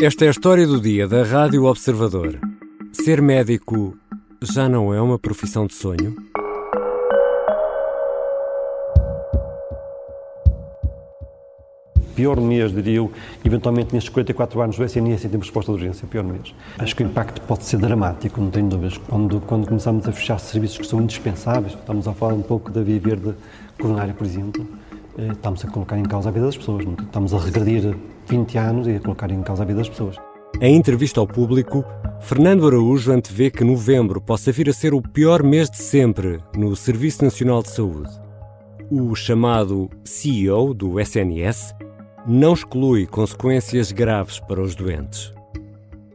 Esta é a história do dia da Rádio Observador. Ser médico já não é uma profissão de sonho? Pior mês, diria eu, eventualmente nestes 44 anos do SNS em termos de resposta de urgência, pior mês. Acho que o impacto pode ser dramático, não tenho dúvidas. Quando, quando começamos a fechar serviços que são indispensáveis, estamos a falar um pouco da via verde coronária, por exemplo, estamos a colocar em causa a vida das pessoas. Não? Estamos a regredir 20 anos e a colocar em causa a vida das pessoas. Em entrevista ao público, Fernando Araújo antevê que novembro possa vir a ser o pior mês de sempre no Serviço Nacional de Saúde. O chamado CEO do SNS não exclui consequências graves para os doentes.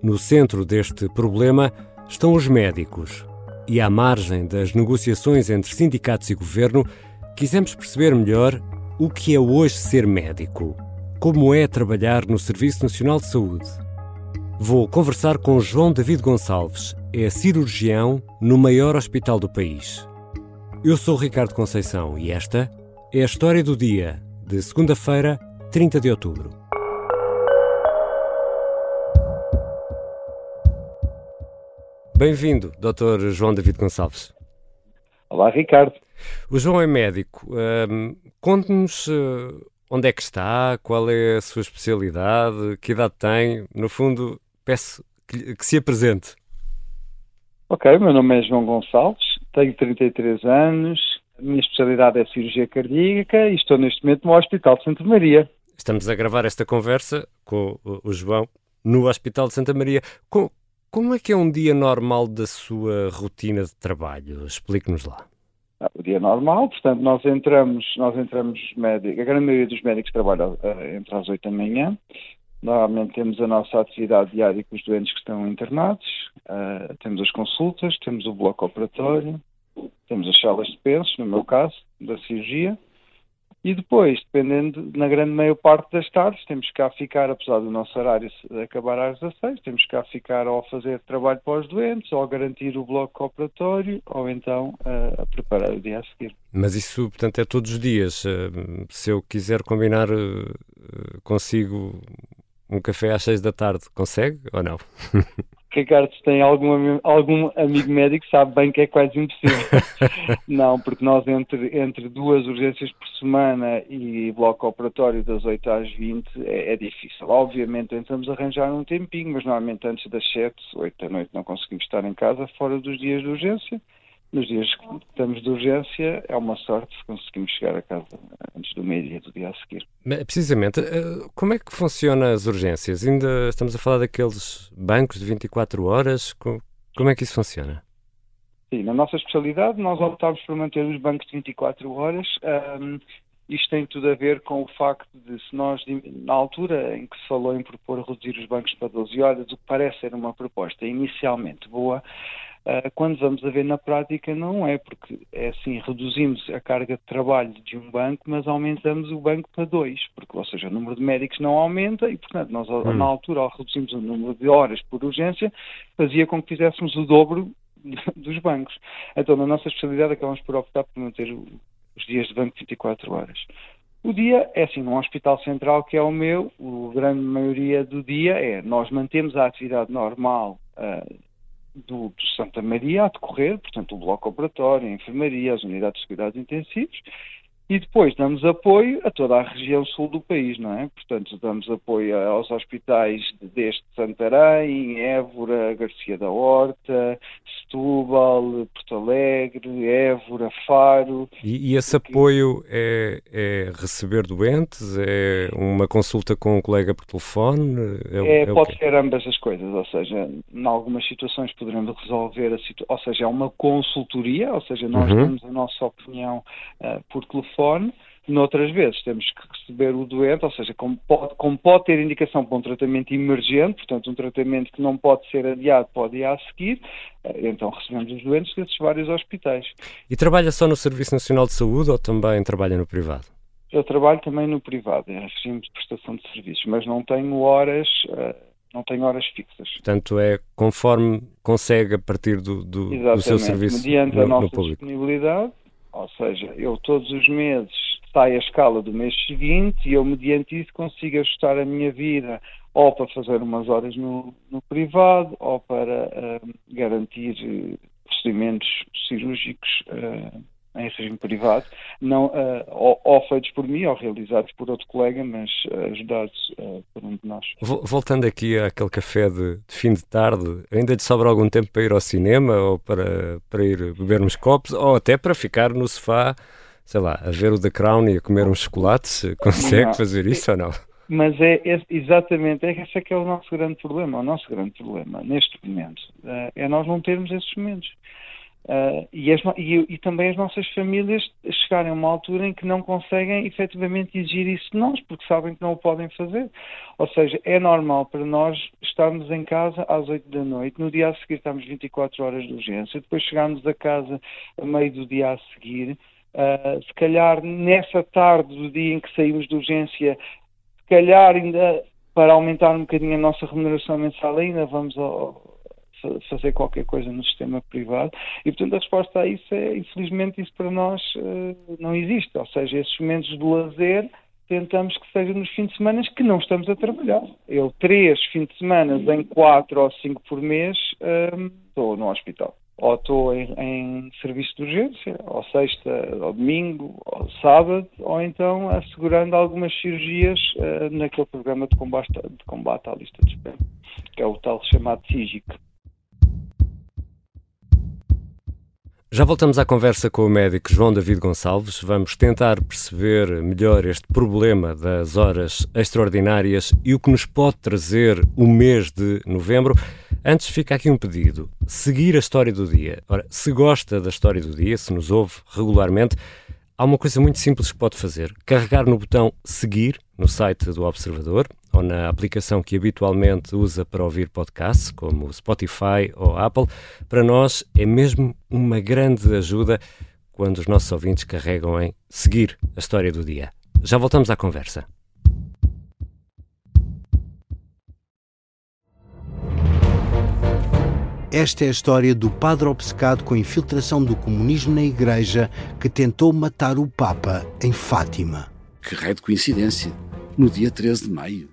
No centro deste problema estão os médicos. E à margem das negociações entre sindicatos e governo, quisemos perceber melhor o que é hoje ser médico, como é trabalhar no Serviço Nacional de Saúde. Vou conversar com João David Gonçalves, é cirurgião no maior hospital do país. Eu sou Ricardo Conceição e esta é a história do dia, de segunda-feira, 30 de outubro. Bem-vindo, Dr. João David Gonçalves. Olá, Ricardo. O João é médico. Um, Conte-nos uh, onde é que está, qual é a sua especialidade, que idade tem. No fundo, peço que, que se apresente. Ok, meu nome é João Gonçalves, tenho 33 anos, a minha especialidade é cirurgia cardíaca e estou neste momento no Hospital de Santa Maria. Estamos a gravar esta conversa com o João no Hospital de Santa Maria. Com, como é que é um dia normal da sua rotina de trabalho? Explique-nos lá. Ah, o dia normal, portanto, nós entramos, nós entramos médicos, a grande maioria dos médicos trabalha uh, entre as 8 da manhã. Normalmente temos a nossa atividade diária com os doentes que estão internados, uh, temos as consultas, temos o bloco operatório, temos as salas de pensos, no meu caso, da cirurgia, e depois, dependendo, na grande maior parte das tardes, temos que cá ficar, apesar do nosso horário acabar às 16, temos que cá ficar ou a fazer trabalho para os doentes, ou a garantir o bloco operatório, ou então uh, a preparar o dia a seguir. Mas isso, portanto, é todos os dias. Uh, se eu quiser combinar uh, consigo um café às 6 da tarde, consegue ou não? Ricardo, se tem algum, algum amigo médico, sabe bem que é quase impossível. não, porque nós entre, entre duas urgências por semana e bloco operatório das 8 às 20 é, é difícil. Obviamente tentamos arranjar um tempinho, mas normalmente antes das 7, 8 da noite não conseguimos estar em casa, fora dos dias de urgência nos dias que estamos de urgência, é uma sorte se conseguimos chegar a casa antes do meio-dia do dia a seguir. Precisamente, eh, como é que funcionam as urgências? Ainda estamos a falar daqueles bancos de 24 horas? Como é que isso funciona? Sim, na nossa especialidade nós optámos por manter os bancos de 24 horas. Um, isto tem tudo a ver com o facto de, se nós, na altura em que se falou em propor reduzir os bancos para 12 horas, o que parece ser uma proposta inicialmente boa, Uh, quando vamos a ver na prática, não é, porque é assim, reduzimos a carga de trabalho de um banco, mas aumentamos o banco para dois, porque, ou seja, o número de médicos não aumenta e, portanto, nós, hum. na altura, ao reduzirmos o número de horas por urgência, fazia com que fizéssemos o dobro dos bancos. Então, na nossa especialidade, acabamos por optar por manter os dias de banco 24 horas. O dia é assim, num hospital central que é o meu, a grande maioria do dia é nós mantemos a atividade normal uh, do, do, Santa Maria a decorrer, portanto, o bloco operatório, a enfermaria, as unidades de cuidados intensivos, e depois damos apoio a toda a região sul do país, não é? Portanto, damos apoio aos hospitais deste Santarém, Évora, Garcia da Horta, Setúbal, Porto Alegre, Évora, Faro. E, e esse apoio é, é, receber doentes? É uma consulta com um colega por telefone? É, é pode ser ambas as coisas, ou seja, em algumas situações poderemos resolver a situação, ou seja, é uma consultoria, ou seja, nós uhum. damos a nossa opinião uh, por telefone telefone, noutras vezes temos que receber o doente, ou seja, como pode, como pode, ter indicação para um tratamento emergente, portanto um tratamento que não pode ser adiado pode ir a seguir, eh, então recebemos os doentes desses vários hospitais. E trabalha só no Serviço Nacional de Saúde ou também trabalha no privado? Eu trabalho também no privado, em regime de prestação de serviços, mas não tenho horas... Uh, não tenho horas fixas. Portanto, é conforme consegue a partir do, do, do seu serviço mediante no, a nossa disponibilidade, ou seja, eu todos os meses saio a escala do mês seguinte e eu, mediante isso, consigo ajustar a minha vida ou para fazer umas horas no, no privado, ou para uh, garantir uh, procedimentos cirúrgicos uh, em regime privado, não, ou, ou, feitos por mim ou realizados por outro colega, mas ajudados por um de nós. Voltando aqui àquele café de, de, fim de tarde, ainda te sobra algum tempo para ir ao cinema ou para, para ir beber uns copos ou até para ficar no sofá sei lá, a ver o The Crown e a comer uns chocolates? Consegue não. fazer isso ou não? Mas é, é, exatamente, é esse é que é o nosso grande problema. O nosso grande problema neste momento uh, é nós não termos esses momentos. Uh, e, as, e, e, também as nossas famílias chegarem a uma altura em que não conseguem efetivamente exigir isso de nós, porque sabem que não o podem fazer. Ou seja, é normal para nós estarmos em casa às 8 da noite, no dia a seguir estamos 24 horas de urgência, depois chegarmos a casa a meio do dia a seguir, Uh, se calhar nessa tarde do dia em que saímos de urgência, se calhar ainda para aumentar um bocadinho a nossa remuneração mensal, ainda vamos ao, fazer qualquer coisa no sistema privado. E, portanto, a resposta a isso é, infelizmente, isso para nós uh, não existe. Ou seja, esses momentos de lazer tentamos que sejam nos fins de semana que não estamos a trabalhar. Eu, três fins de semana em quatro ou cinco por mês, uh, estou no hospital ou estou em, em, serviço de urgência, ou sexta, ou domingo, ou sábado, ou então assegurando algumas cirurgias uh, naquele programa de combate, de combate à lista de espera, que é o tal chamado SIGIC. Já voltamos à conversa com o médico João David Gonçalves. Vamos tentar perceber melhor este problema das horas extraordinárias e o que nos pode trazer o mês de novembro. Antes fica aqui um pedido: seguir a história do dia. Ora, se gosta da história do dia, se nos ouve regularmente, há uma coisa muito simples que pode fazer: carregar no botão seguir no site do Observador ou na aplicação que habitualmente usa para ouvir podcasts, como Spotify ou Apple. Para nós é mesmo uma grande ajuda quando os nossos ouvintes carregam em seguir a história do dia. Já voltamos à conversa. Esta é a história do padre obcecado com a infiltração do comunismo na Igreja que tentou matar o Papa em Fátima. Que raio de coincidência! No dia 13 de maio.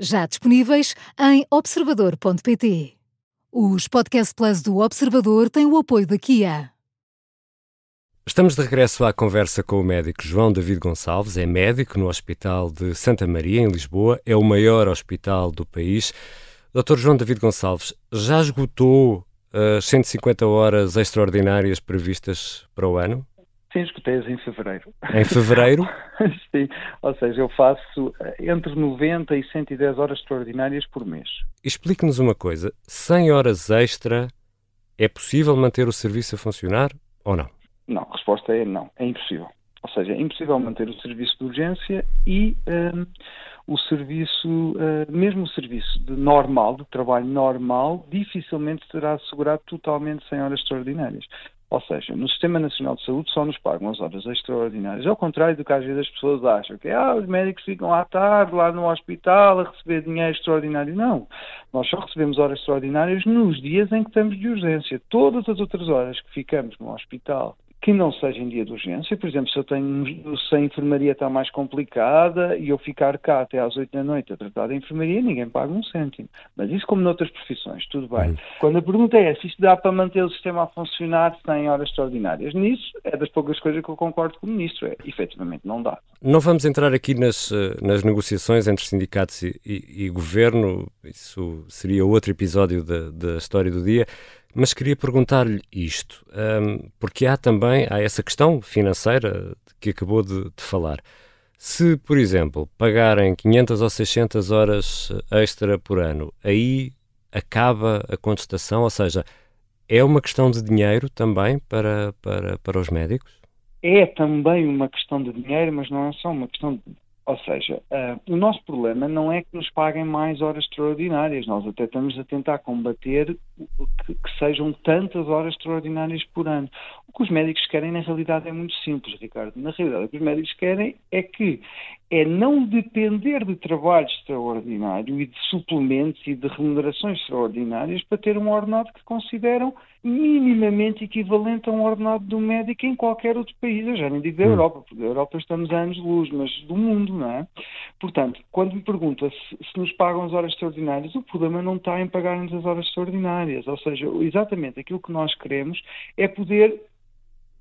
já disponíveis em observador.pt. Os Podcast Plus do Observador têm o apoio da Kia. Estamos de regresso à conversa com o médico João David Gonçalves. É médico no Hospital de Santa Maria, em Lisboa. É o maior hospital do país. Dr. João David Gonçalves, já esgotou as 150 horas extraordinárias previstas para o ano? Sim, escutei-as em fevereiro. Em fevereiro? Sim, ou seja, eu faço eh, entre 90 e 110 horas extraordinárias por mês. Explique-nos uma coisa: 100 horas extra é possível manter o serviço a funcionar ou não? Não, a resposta é não, é impossível. Ou seja, é impossível manter o serviço de urgência e. Um, o serviço, uh, mesmo o serviço de normal, de trabalho normal, dificilmente será assegurado totalmente sem horas extraordinárias. Ou seja, no Sistema Nacional de Saúde só nos pagam as horas extraordinárias. Ao contrário do que às vezes as pessoas acham, que ah, os médicos ficam à tarde lá no hospital a receber dinheiro extraordinário. Não. Nós só recebemos horas extraordinárias nos dias em que estamos de urgência. Todas as outras horas que ficamos no hospital que não seja em dia de urgência. Por exemplo, se eu tenho, se a enfermaria está mais complicada e eu ficar cá até às 8 da noite a tratar da enfermaria, ninguém paga um cêntimo. Mas isso como noutras profissões, tudo bem. Uhum. Quando a pergunta é se isto dá para manter o sistema a funcionar sem horas extraordinárias, nisso é das poucas coisas que eu concordo com o Ministro, é, efetivamente não dá. Não vamos entrar aqui nas, eh, nas negociações entre sindicatos e, e, e governo, isso seria outro episódio da, da história do dia. Mas queria perguntar-lhe isto, um, porque há também há essa questão financeira que acabou de, de, falar. Se, por exemplo, pagarem 500 ou 600 horas extra por ano, aí acaba a contestação, ou seja, é uma questão de dinheiro também para, para, para os médicos? É também uma questão de dinheiro, mas não é só uma questão de Ou seja, uh, o nosso problema não é que nos paguem mais horas extraordinárias, nós até estamos a tentar combater que, que, sejam tantas horas extraordinárias por ano. O que os médicos querem, na realidade, é muito simples, Ricardo. Na realidade, o que os médicos querem é que é não depender de trabalho extraordinário e de suplementos e de remunerações extraordinárias para ter um ordenado que consideram minimamente equivalente a um ordenado do médico em qualquer outro país. Eu já nem digo da hum. Europa, porque da Europa estamos a anos de luz, mas do mundo, não é? Portanto, quando me pergunta se, se nos pagam as horas extraordinárias, o problema não está em pagar-nos as horas extraordinárias. Ou seja, exatamente aquilo que nós queremos é poder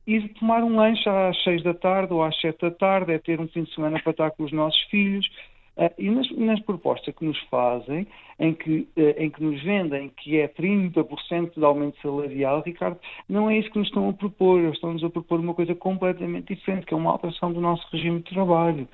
ir tomar um lanche às seis da tarde ou às sete da tarde, é ter um fim de semana para estar com os nossos filhos. Uh, e nas, nas, propostas que nos fazem, em que, uh, em que nos vendem que é 30% de aumento salarial, Ricardo, não é isso que nos estão a propor. Eles estão-nos a propor uma coisa completamente diferente, que é uma alteração do nosso regime de trabalho.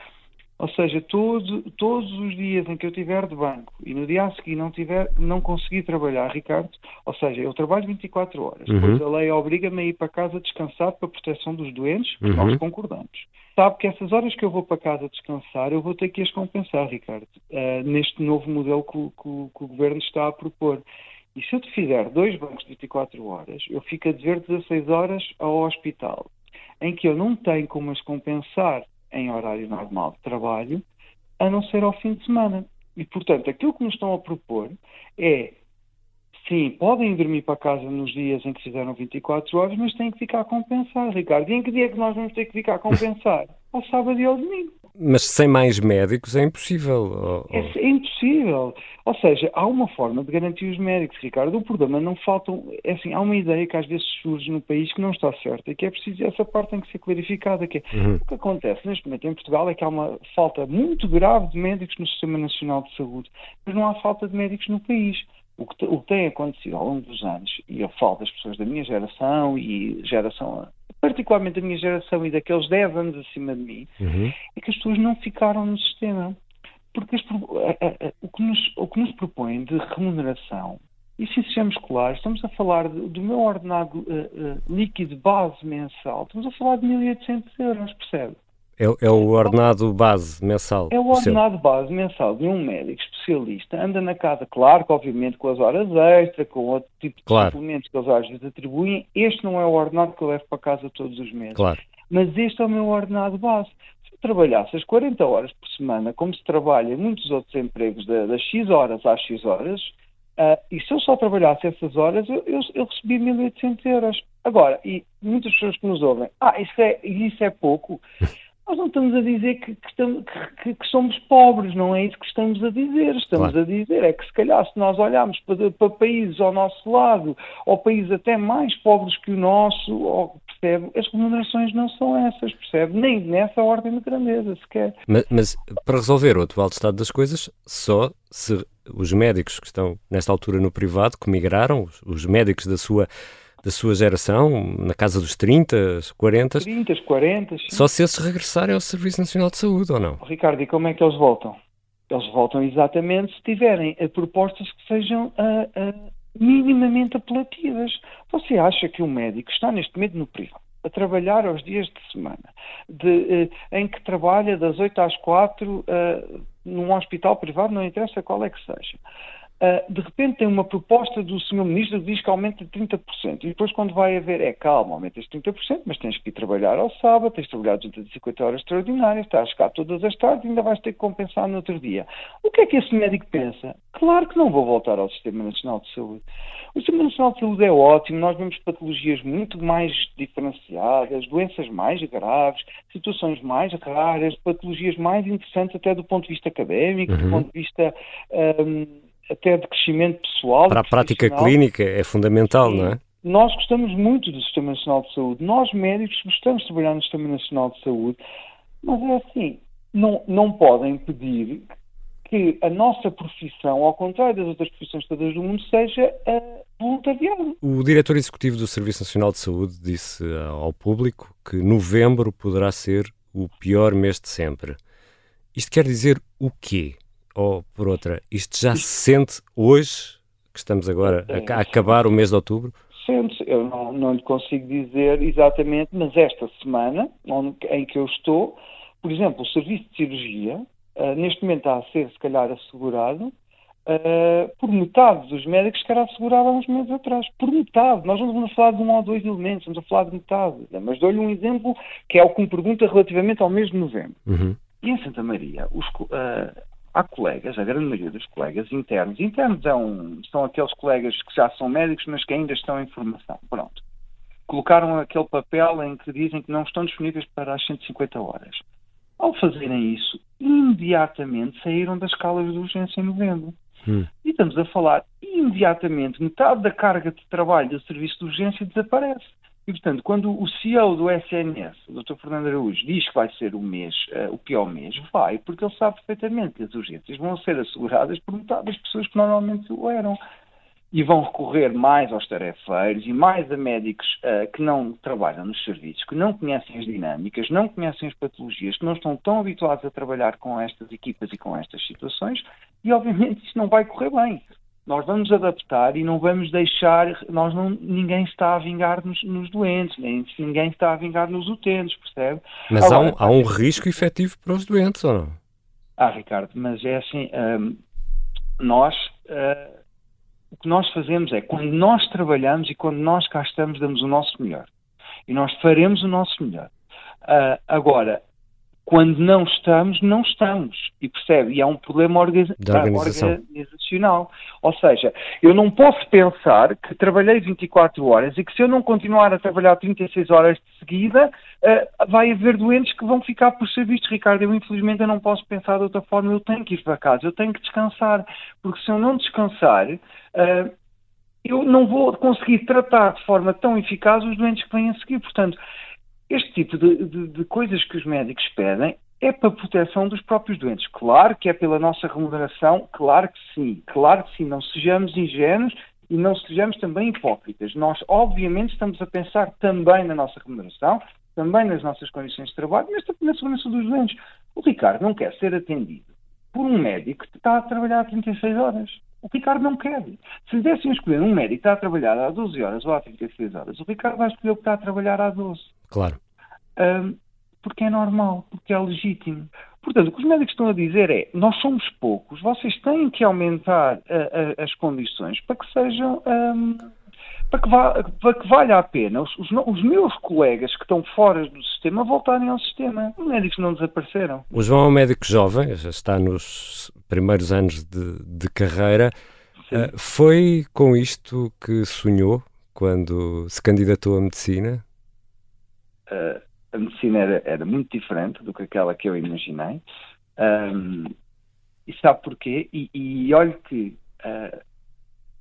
Ou seja, todo, todos os dias em que eu tiver de banco e no dia a seguir não, tiver, não conseguir trabalhar, Ricardo, ou seja, eu trabalho 24 horas, uhum. depois a lei obriga-me a ir para casa descansar para a proteção dos doentes, uhum. nós concordamos. Sabe que essas horas que eu vou para casa descansar, eu vou ter que as compensar, Ricardo, uh, neste novo modelo que, que, que o Governo está a propor. E se eu te fizer dois bancos de 24 horas, eu fico a dever 16 horas ao hospital, em que eu não tenho como as compensar em horário normal de trabalho, a não ser ao fim de semana. E, portanto, aquilo que nos estão a propor é, sim, podem dormir para casa nos dias em que fizeram 24 horas, mas têm que ficar a compensar, Ricardo. E em que dia é que nós vamos ter que ficar a compensar? ao sábado e ao domingo. Mas sem mais médicos é impossível. Ou... É, é, impossível. Ou seja, há uma forma de garantir os médicos, Ricardo. O problema não faltam. É assim, há uma ideia que às vezes surge no país que não está certa e que é preciso. Essa parte tem que ser clarificada. Que é, uhum. O que acontece neste momento em Portugal é que há uma falta muito grave de médicos no Sistema Nacional de Saúde, mas não há falta de médicos no país. O que, o que tem acontecido ao longo dos anos, e eu falo das pessoas da minha geração e geração particularmente da minha geração e daqueles 10 anos acima de mim, uhum. é que as pessoas não ficaram no sistema. Porque as, a, a, a, o, que nos, o que nos propõem de remuneração, e se sejamos claros, estamos a falar de, do meu ordenado uh, uh, líquido base mensal, estamos a falar de 1.800 euros, percebe? É, é, o ordenado base mensal. É o ordenado base mensal de um médico especialista. Anda na casa, claro que obviamente com as horas extra, com outro tipo de claro. suplementos que eles às vezes atribuem. Este não é o ordenado que eu levo para casa todos os meses. Claro. Mas este é o meu ordenado base. Se eu trabalhasse as 40 horas por semana, como se trabalha em muitos outros empregos, das X horas às X horas, uh, e se eu só trabalhasse essas horas, eu, eu, eu recebia 1.800 euros. Agora, e muitas pessoas que nos ouvem, ah, isso é, isso é pouco. Nós não estamos a dizer que, que, estamos, que, que, somos pobres, não é isso que estamos a dizer. Estamos claro. a dizer é que se calhar se nós olharmos para, para, países ao nosso lado, ou países até mais pobres que o nosso, ou, percebe, as remunerações não são essas, percebe? Nem nessa ordem de grandeza sequer. Mas, mas para resolver o atual estado das coisas, só se os médicos que estão nesta altura no privado, que migraram, os médicos da sua da sua geração, na casa dos 30, 40. 30, 40. Sim. Só se esses regressarem ao Serviço Nacional de Saúde, ou não? Ricardo, e como é que eles voltam? Eles voltam exatamente se tiverem eh, propostas que sejam uh, uh, minimamente apelativas. Você acha que um médico está neste momento no privado? a trabalhar aos dias de semana, de, em que trabalha das 8 às 4 uh, num hospital privado, não interessa qual é que seja. Uh, de repente tem uma proposta do Sr. Ministro que diz que aumenta 30%. E depois, quando vai haver, é calma, aumenta 30%, mas tens que ir trabalhar ao sábado, tens de trabalhar 250 horas extraordinárias, estás cá todas as tardes e ainda vais ter que compensar no outro dia. O que é que esse médico pensa? Claro que não vou voltar ao Sistema Nacional de Saúde. O Sistema Nacional de Saúde é ótimo, nós vemos patologias muito mais diferenciadas, doenças mais graves, situações mais raras, patologias mais interessantes até do ponto de vista académico, uhum. do ponto de vista. Um, até de crescimento pessoal. Para a prática clínica é fundamental, Sim. não é? Nós gostamos muito do Sistema Nacional de Saúde. Nós, médicos, gostamos de trabalhar no Sistema Nacional de Saúde, mas é assim, não, não podem pedir que a nossa profissão, ao contrário das outras profissões todas do mundo, seja voluntariado. O diretor executivo do Serviço Nacional de Saúde disse ao público que novembro poderá ser o pior mês de sempre. Isto quer dizer o quê? Ou por outra, isto já se sente hoje, que estamos agora a, a acabar o mês de outubro? Sente-se, eu não, não lhe consigo dizer exatamente, mas esta semana onde, em que eu estou, por exemplo, o serviço de cirurgia, uh, neste momento está a ser, se calhar, assegurado uh, por metade dos médicos que era assegurado há uns meses atrás. Por metade. Nós não estamos a falar de um ou dois elementos, estamos a falar de metade. Mas dou-lhe um exemplo que é o que me pergunta relativamente ao mês de novembro. Uhum. E em Santa Maria, os, uh, há colegas, a grande maioria dos colegas internos, internos é um, são aqueles colegas que já são médicos, mas que ainda estão em formação. Pronto. Colocaram aquele papel em que dizem que não estão disponíveis para as 150 horas. Ao fazerem isso, imediatamente saíram das escalas de urgência em novembro. Hum. E estamos a falar, imediatamente, metade da carga de trabalho do serviço de urgência desaparece. E, portanto, quando o CEO do SNS, o Dr. Fernando Araújo, diz que vai ser o mês, uh, o pior mês, vai, porque ele sabe perfeitamente que as urgências vão ser asseguradas por metade das pessoas que normalmente o eram e vão recorrer mais aos tarefeiros e mais a médicos uh, que não trabalham nos serviços, que não conhecem as dinâmicas, não conhecem as patologias, que não estão tão habituados a trabalhar com estas equipas e com estas situações, e obviamente isto não vai correr bem. Nós vamos adaptar e não vamos deixar, nós não, ninguém está a vingar nos, nos doentes, nem, ninguém está a vingar nos utentes, percebe? Mas Agora, há, um, há um risco efetivo para os doentes, ou não? Ah, Ricardo, mas é assim, um, nós... Uh, o que nós fazemos é, quando nós trabalhamos e quando nós cá estamos, damos o nosso melhor. E nós faremos o nosso melhor. Uh, agora, quando não estamos, não estamos. E percebe? E há um problema organiza organizacional. Ou seja, eu não posso pensar que trabalhei 24 horas e que se eu não continuar a trabalhar 36 horas de seguida, uh, vai haver doentes que vão ficar por serviço. Ricardo, eu infelizmente eu não posso pensar de outra forma. Eu tenho que ir para casa, eu tenho que descansar. Porque se eu não descansar, uh, eu não vou conseguir tratar de forma tão eficaz os doentes que vêm a seguir. Portanto, este tipo de, de, de coisas que os médicos pedem é para a proteção dos próprios doentes. Claro que é pela nossa remuneração, claro que sim, claro que sim. Não sejamos ingênuos e não sejamos também hipócritas. Nós, obviamente, estamos a pensar também na nossa remuneração, também nas nossas condições de trabalho, mas também na segurança dos doentes. O Ricardo não quer ser atendido por um médico que está a trabalhar 36 horas. O Ricardo não quer. Se lhe dessem escolher um médico que está a trabalhar há 12 horas ou há 36 horas, o Ricardo vai escolher o que está a trabalhar há 12. Claro. Um, porque é normal, porque é legítimo. Portanto, o que os médicos estão a dizer é: nós somos poucos, vocês têm que aumentar a, a, as condições para que sejam. Um, para que, vá, para que, valha a pena os, os, os, meus colegas que estão fora do sistema voltarem ao sistema. Os médicos não desapareceram. O João é um médico jovem, já está nos primeiros anos de, de carreira. Uh, foi com isto que sonhou quando se candidatou à medicina? Uh, a medicina era, era, muito diferente do que aquela que eu imaginei. Um, e sabe porquê? E, e que uh,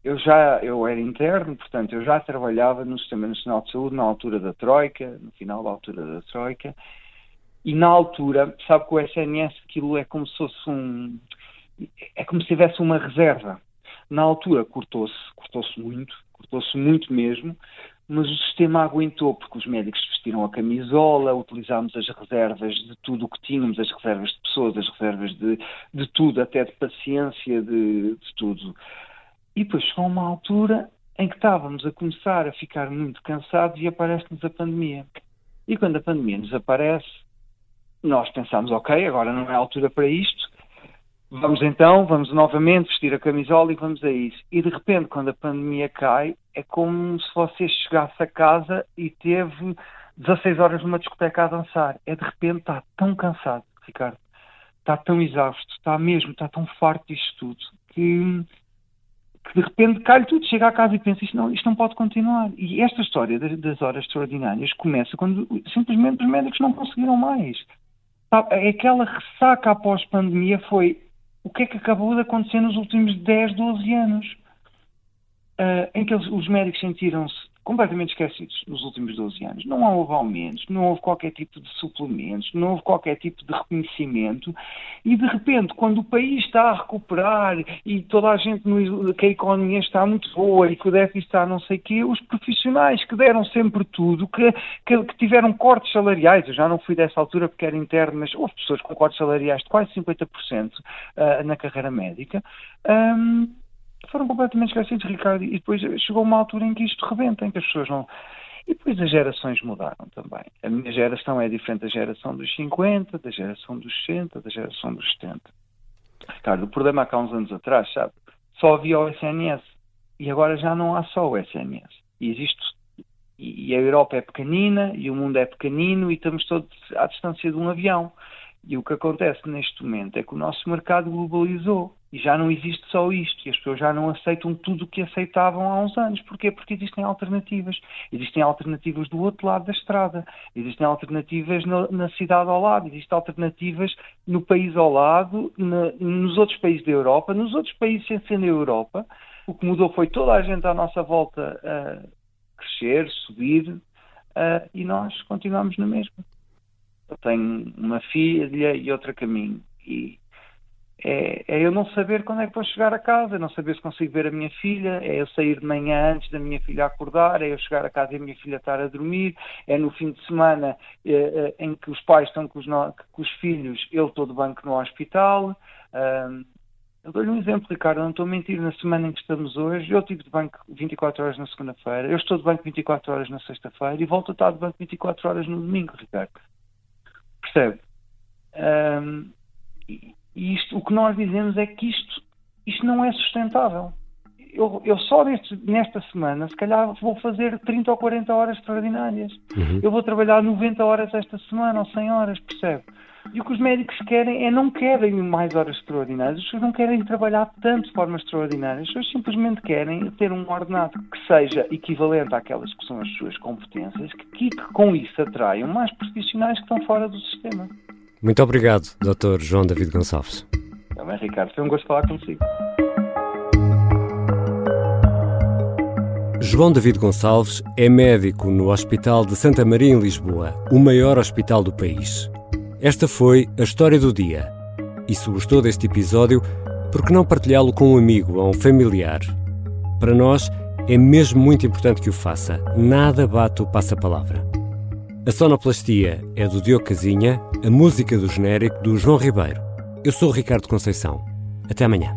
eu já eu era interno, portanto, eu já trabalhava no Sistema Nacional de Saúde na altura da Troika, no final da altura da Troika, e na altura, sabe que o SNS aquilo é como se fosse um. é como se tivesse uma reserva. Na altura cortou-se, cortou-se muito, cortou-se muito mesmo, mas o sistema aguentou, porque os médicos vestiram a camisola, utilizámos as reservas de tudo o que tínhamos, as reservas de pessoas, as reservas de, de tudo, até de paciência, de, de tudo. E depois chegou uma altura em que estávamos a começar a ficar muito cansados e aparece-nos a pandemia. E quando a pandemia nos aparece, nós pensamos, ok, agora não é a altura para isto, vamos então, vamos novamente vestir a camisola e vamos a isso. E de repente, quando a pandemia cai, é como se você chegasse a casa e teve 16 horas numa discoteca a dançar. É de repente, está tão cansado, Ricardo, está tão exausto, está mesmo, está tão farto disto tudo, que que de repente cai tudo, chega a casa e pensa isto não, isto não pode continuar. E esta história das, horas extraordinárias começa quando simplesmente os médicos não conseguiram mais. É aquela ressaca após pandemia foi o que é que acabou de acontecer nos últimos 10, 12 anos, uh, em que os médicos sentiram-se completamente esquecidos nos últimos 12 anos. Não houve aumentos, não houve qualquer tipo de suplementos, não houve qualquer tipo de reconhecimento e de repente, quando o país está a recuperar e toda a gente, no, que a economia está muito boa e que o déficit está não sei o quê, os profissionais que deram sempre tudo, que, que, que, tiveram cortes salariais, eu já não fui dessa altura porque era interno, mas houve pessoas com cortes salariais de quase 50% uh, na carreira médica, um, foram completamente esquecidos, Ricardo, e depois chegou uma altura em que isto rebenta, em que as pessoas não. E depois as gerações mudaram também. A minha geração é diferente da geração dos 50, da geração dos 60, da geração dos 70. Ricardo, o problema há uns anos atrás, sabe, só havia o SNS e agora já não há só o SNS. E existe e a Europa é pequenina e o mundo é pequenino e estamos todos à distância de um avião. E o que acontece neste momento é que o nosso mercado globalizou e já não existe só isto e as pessoas já não aceitam tudo o que aceitavam há uns anos. Porquê? Porque existem alternativas. Existem alternativas do outro lado da estrada, existem alternativas no, na cidade ao lado, existem alternativas no país ao lado, na, nos outros países da Europa, nos outros países sem ser na Europa. O que mudou foi toda a gente à nossa volta a crescer, subir uh, e nós continuamos na mesma. Eu tenho uma filha e outra caminho. E é, é, eu não saber quando é que vou chegar a casa, é não saber se consigo ver a minha filha, é eu sair de manhã antes da minha filha acordar, é eu chegar a casa e a minha filha estar a dormir, é no fim de semana é, em que os pais estão com os, com os filhos, eu estou de banco no hospital. Um, eu dou-lhe um exemplo, Ricardo, não estou a mentir, na semana em que estamos hoje, eu estive de banco 24 horas na segunda-feira, eu estou de banco 24 horas na sexta-feira e volto a estar de banco 24 horas no domingo, Ricardo. Percebe? Um, e isto, o que nós dizemos é que isto, isto não é sustentável. Eu, eu só neste, nesta semana, se calhar, vou fazer 30 ou 40 horas extraordinárias. Uhum. Eu vou trabalhar 90 horas esta semana ou 100 horas, percebe? E o que os médicos querem é não querem mais horas extraordinárias, as pessoas não querem trabalhar tanto de forma extraordinária, as pessoas simplesmente querem ter um ordenado que seja equivalente àquelas que são as suas competências, que, que com isso atraiam mais profissionais que estão fora do sistema. Muito obrigado, Dr. João David Gonçalves. Também, Ricardo, foi um gosto falar consigo. João David Gonçalves é médico no Hospital de Santa Maria em Lisboa, o maior hospital do país. Esta foi a história do dia. E se gostou deste episódio, por que não partilhá-lo com um amigo ou um familiar? Para nós, é mesmo muito importante que o faça. Nada bate o passa-palavra. A sonoplastia é do Diogo Casinha, a música do genérico do João Ribeiro. Eu sou o Ricardo Conceição. Até amanhã.